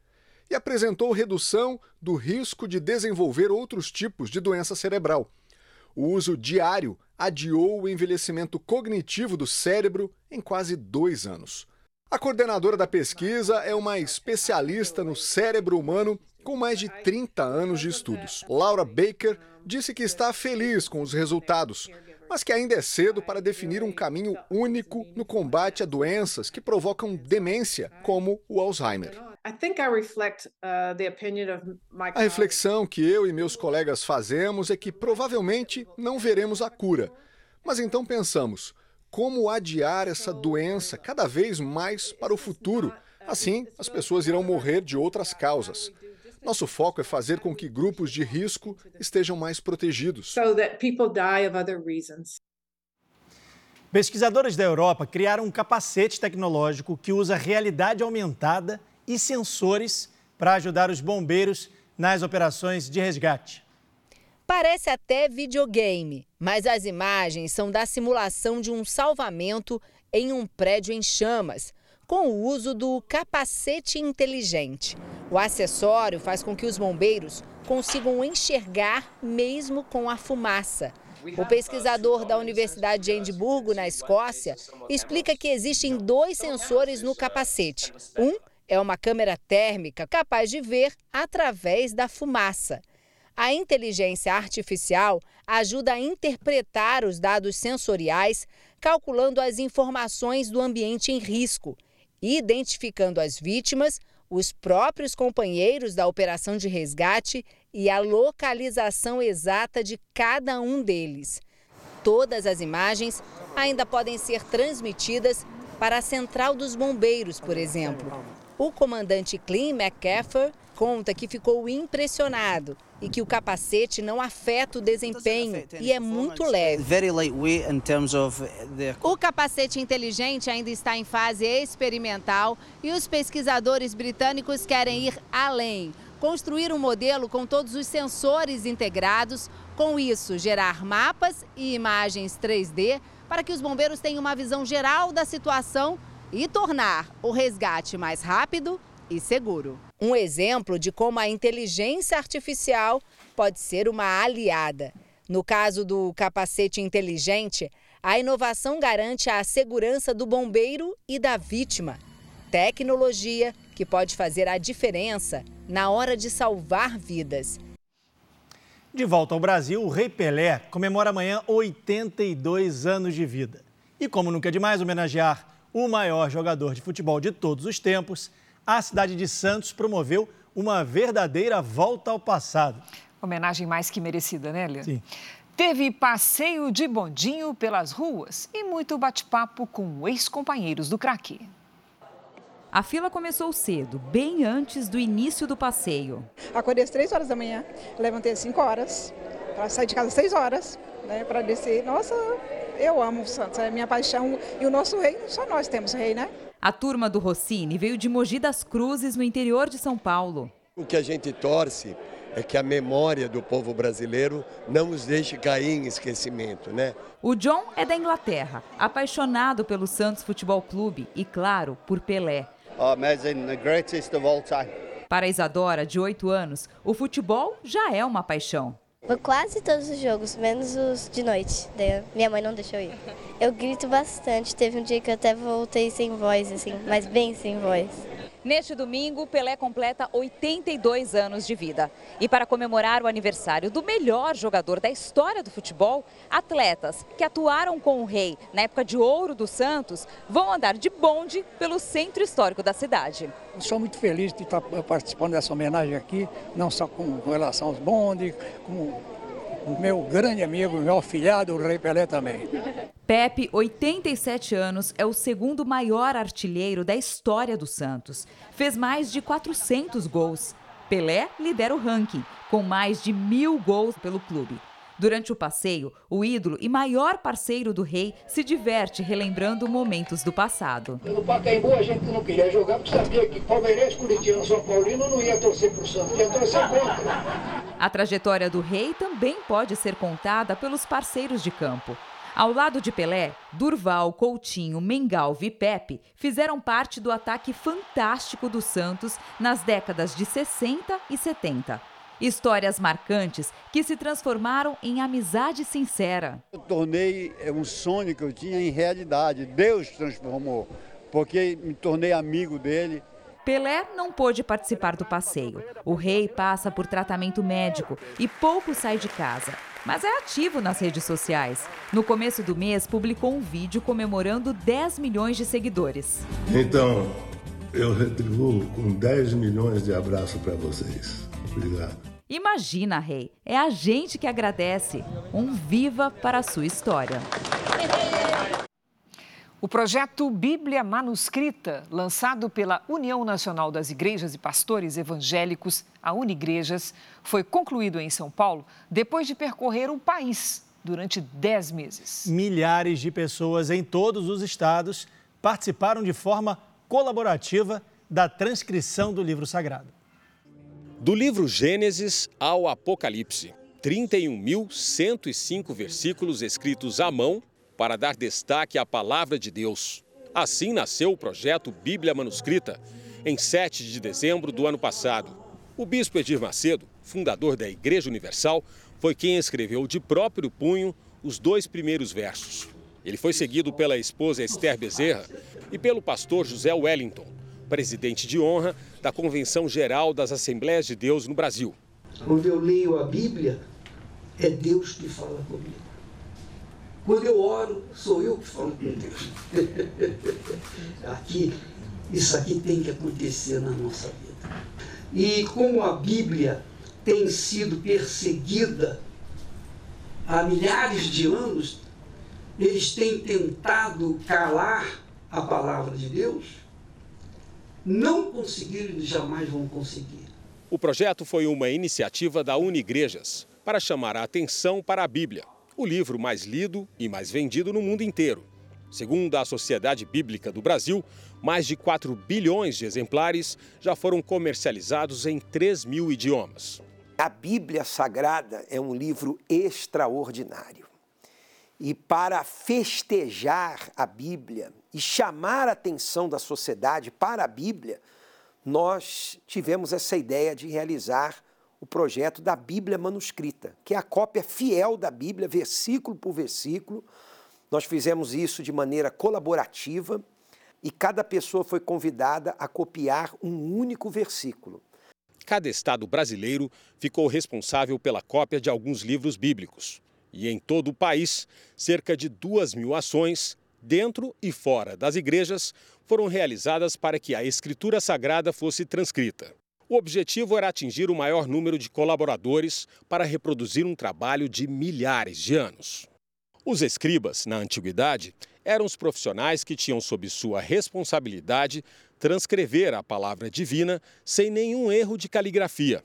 e apresentou redução do risco de desenvolver outros tipos de doença cerebral. O uso diário adiou o envelhecimento cognitivo do cérebro em quase dois anos. A coordenadora da pesquisa é uma especialista no cérebro humano com mais de 30 anos de estudos. Laura Baker disse que está feliz com os resultados, mas que ainda é cedo para definir um caminho único no combate a doenças que provocam demência, como o Alzheimer. A reflexão que eu e meus colegas fazemos é que provavelmente não veremos a cura. Mas então pensamos, como adiar essa doença cada vez mais para o futuro. Assim, as pessoas irão morrer de outras causas. Nosso foco é fazer com que grupos de risco estejam mais protegidos. Pesquisadores da Europa criaram um capacete tecnológico que usa realidade aumentada e sensores para ajudar os bombeiros nas operações de resgate. Parece até videogame, mas as imagens são da simulação de um salvamento em um prédio em chamas, com o uso do capacete inteligente. O acessório faz com que os bombeiros consigam enxergar mesmo com a fumaça. O pesquisador da Universidade de Edimburgo, na Escócia, explica que existem dois sensores no capacete. Um é uma câmera térmica capaz de ver através da fumaça. A inteligência artificial ajuda a interpretar os dados sensoriais, calculando as informações do ambiente em risco, identificando as vítimas, os próprios companheiros da operação de resgate e a localização exata de cada um deles. Todas as imagens ainda podem ser transmitidas para a Central dos Bombeiros, por exemplo. O comandante Clem McCaffrey conta que ficou impressionado e que o capacete não afeta o desempenho e é muito leve. O capacete inteligente ainda está em fase experimental e os pesquisadores britânicos querem ir além, construir um modelo com todos os sensores integrados, com isso gerar mapas e imagens 3D para que os bombeiros tenham uma visão geral da situação e tornar o resgate mais rápido e seguro. Um exemplo de como a inteligência artificial pode ser uma aliada. No caso do capacete inteligente, a inovação garante a segurança do bombeiro e da vítima. Tecnologia que pode fazer a diferença na hora de salvar vidas. De volta ao Brasil, o Rei Pelé comemora amanhã 82 anos de vida. E como nunca é demais homenagear o maior jogador de futebol de todos os tempos, a cidade de Santos promoveu uma verdadeira volta ao passado. Homenagem mais que merecida, né, Leandro? Sim. Teve passeio de bondinho pelas ruas e muito bate-papo com ex-companheiros do craque. A fila começou cedo, bem antes do início do passeio. Acordei às 3 horas da manhã, levantei às 5 horas, para sair de casa às 6 horas, né, para descer. Nossa, eu amo o Santos, é minha paixão e o nosso rei, só nós temos rei, né? A turma do Rossini veio de Mogi das Cruzes, no interior de São Paulo. O que a gente torce é que a memória do povo brasileiro não nos deixe cair em esquecimento, né? O John é da Inglaterra, apaixonado pelo Santos Futebol Clube e, claro, por Pelé. Amazing, the greatest of all time. Para Isadora, de 8 anos, o futebol já é uma paixão. Vou quase todos os jogos, menos os de noite. Daí minha mãe não deixou ir. Eu grito bastante. Teve um dia que eu até voltei sem voz, assim, mas bem sem voz. Neste domingo, Pelé completa 82 anos de vida. E para comemorar o aniversário do melhor jogador da história do futebol, atletas que atuaram com o rei na época de ouro do Santos vão andar de bonde pelo centro histórico da cidade. Sou muito feliz de estar participando dessa homenagem aqui, não só com relação aos bondes, como meu grande amigo, meu afilhado, o Rei Pelé também. Pepe, 87 anos, é o segundo maior artilheiro da história do Santos. Fez mais de 400 gols. Pelé lidera o ranking, com mais de mil gols pelo clube. Durante o passeio, o ídolo e maior parceiro do rei se diverte relembrando momentos do passado. No Pacaembu a gente não queria jogar porque sabia que palmeirense, curitiano, São Paulino não ia torcer para o Santos, ia torcer contra. A trajetória do rei também pode ser contada pelos parceiros de campo. Ao lado de Pelé, Durval, Coutinho, Mengalvi e Pepe fizeram parte do ataque fantástico do Santos nas décadas de 60 e 70. Histórias marcantes que se transformaram em amizade sincera. Eu tornei é, um sonho que eu tinha em realidade. Deus transformou, porque me tornei amigo dele. Pelé não pôde participar do passeio. O rei passa por tratamento médico e pouco sai de casa mas é ativo nas redes sociais. No começo do mês, publicou um vídeo comemorando 10 milhões de seguidores. Então, eu retribuo com 10 milhões de abraços para vocês. Obrigado. Imagina, Rei, é a gente que agradece. Um viva para a sua história. O projeto Bíblia Manuscrita, lançado pela União Nacional das Igrejas e Pastores Evangélicos, a Unigrejas, foi concluído em São Paulo depois de percorrer o país durante 10 meses. Milhares de pessoas em todos os estados participaram de forma colaborativa da transcrição do livro sagrado. Do livro Gênesis ao Apocalipse, 31.105 versículos escritos à mão para dar destaque à palavra de Deus. Assim nasceu o projeto Bíblia Manuscrita, em 7 de dezembro do ano passado. O bispo Edir Macedo, fundador da Igreja Universal, foi quem escreveu de próprio punho os dois primeiros versos. Ele foi seguido pela esposa Esther Bezerra e pelo pastor José Wellington, presidente de honra da Convenção Geral das Assembleias de Deus no Brasil. Quando eu leio a Bíblia, é Deus que fala comigo. Quando eu oro, sou eu que falo com Deus. aqui, isso aqui tem que acontecer na nossa vida. E como a Bíblia tem sido perseguida há milhares de anos, eles têm tentado calar a palavra de Deus, não conseguiram e jamais vão conseguir. O projeto foi uma iniciativa da Unigrejas para chamar a atenção para a Bíblia o livro mais lido e mais vendido no mundo inteiro. Segundo a Sociedade Bíblica do Brasil, mais de 4 bilhões de exemplares já foram comercializados em 3 mil idiomas. A Bíblia Sagrada é um livro extraordinário. E para festejar a Bíblia e chamar a atenção da sociedade para a Bíblia, nós tivemos essa ideia de realizar o projeto da Bíblia manuscrita, que é a cópia fiel da Bíblia, versículo por versículo. Nós fizemos isso de maneira colaborativa e cada pessoa foi convidada a copiar um único versículo. Cada estado brasileiro ficou responsável pela cópia de alguns livros bíblicos. E em todo o país, cerca de duas mil ações, dentro e fora das igrejas, foram realizadas para que a Escritura Sagrada fosse transcrita. O objetivo era atingir o maior número de colaboradores para reproduzir um trabalho de milhares de anos. Os escribas, na antiguidade, eram os profissionais que tinham sob sua responsabilidade transcrever a palavra divina sem nenhum erro de caligrafia.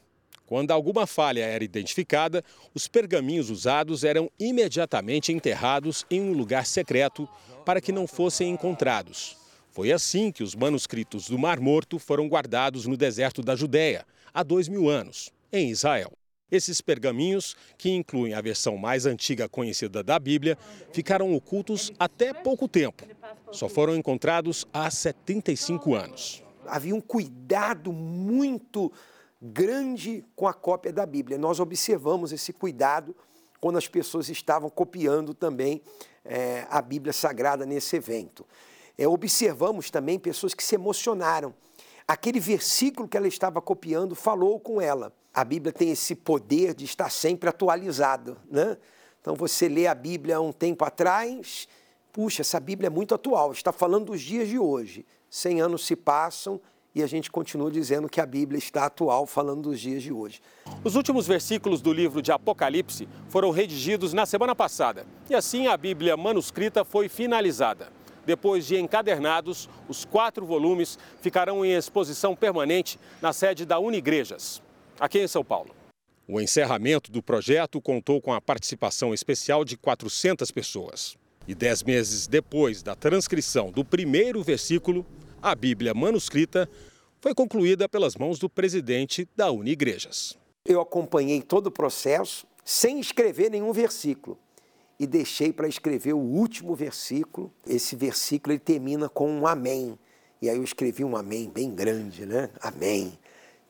Quando alguma falha era identificada, os pergaminhos usados eram imediatamente enterrados em um lugar secreto para que não fossem encontrados. Foi assim que os manuscritos do Mar Morto foram guardados no deserto da Judéia, há dois mil anos, em Israel. Esses pergaminhos, que incluem a versão mais antiga conhecida da Bíblia, ficaram ocultos até pouco tempo. Só foram encontrados há 75 anos. Havia um cuidado muito grande com a cópia da Bíblia. Nós observamos esse cuidado quando as pessoas estavam copiando também é, a Bíblia Sagrada nesse evento. É, observamos também pessoas que se emocionaram. Aquele versículo que ela estava copiando falou com ela. A Bíblia tem esse poder de estar sempre atualizada. Né? Então você lê a Bíblia há um tempo atrás, puxa, essa Bíblia é muito atual, está falando dos dias de hoje. Cem anos se passam e a gente continua dizendo que a Bíblia está atual, falando dos dias de hoje. Os últimos versículos do livro de Apocalipse foram redigidos na semana passada e assim a Bíblia manuscrita foi finalizada. Depois de encadernados, os quatro volumes ficarão em exposição permanente na sede da Unigrejas, aqui em São Paulo. O encerramento do projeto contou com a participação especial de 400 pessoas. E dez meses depois da transcrição do primeiro versículo, a Bíblia manuscrita foi concluída pelas mãos do presidente da Unigrejas. Eu acompanhei todo o processo sem escrever nenhum versículo e deixei para escrever o último versículo. Esse versículo ele termina com um amém. E aí eu escrevi um amém bem grande, né? Amém.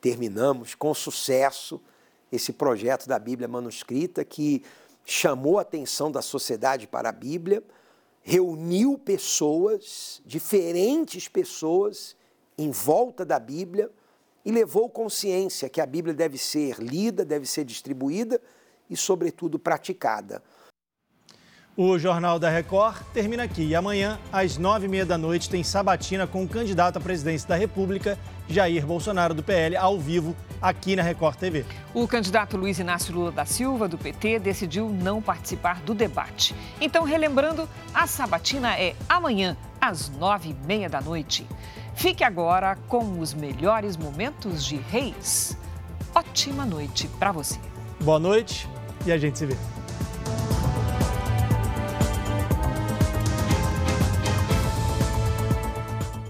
Terminamos com sucesso esse projeto da Bíblia manuscrita que chamou a atenção da sociedade para a Bíblia, reuniu pessoas, diferentes pessoas, em volta da Bíblia e levou consciência que a Bíblia deve ser lida, deve ser distribuída e, sobretudo, praticada. O Jornal da Record termina aqui e amanhã, às nove e meia da noite, tem sabatina com o candidato à presidência da República, Jair Bolsonaro, do PL, ao vivo, aqui na Record TV. O candidato Luiz Inácio Lula da Silva, do PT, decidiu não participar do debate. Então, relembrando, a sabatina é amanhã, às nove e meia da noite. Fique agora com os melhores momentos de Reis. Ótima noite para você. Boa noite e a gente se vê.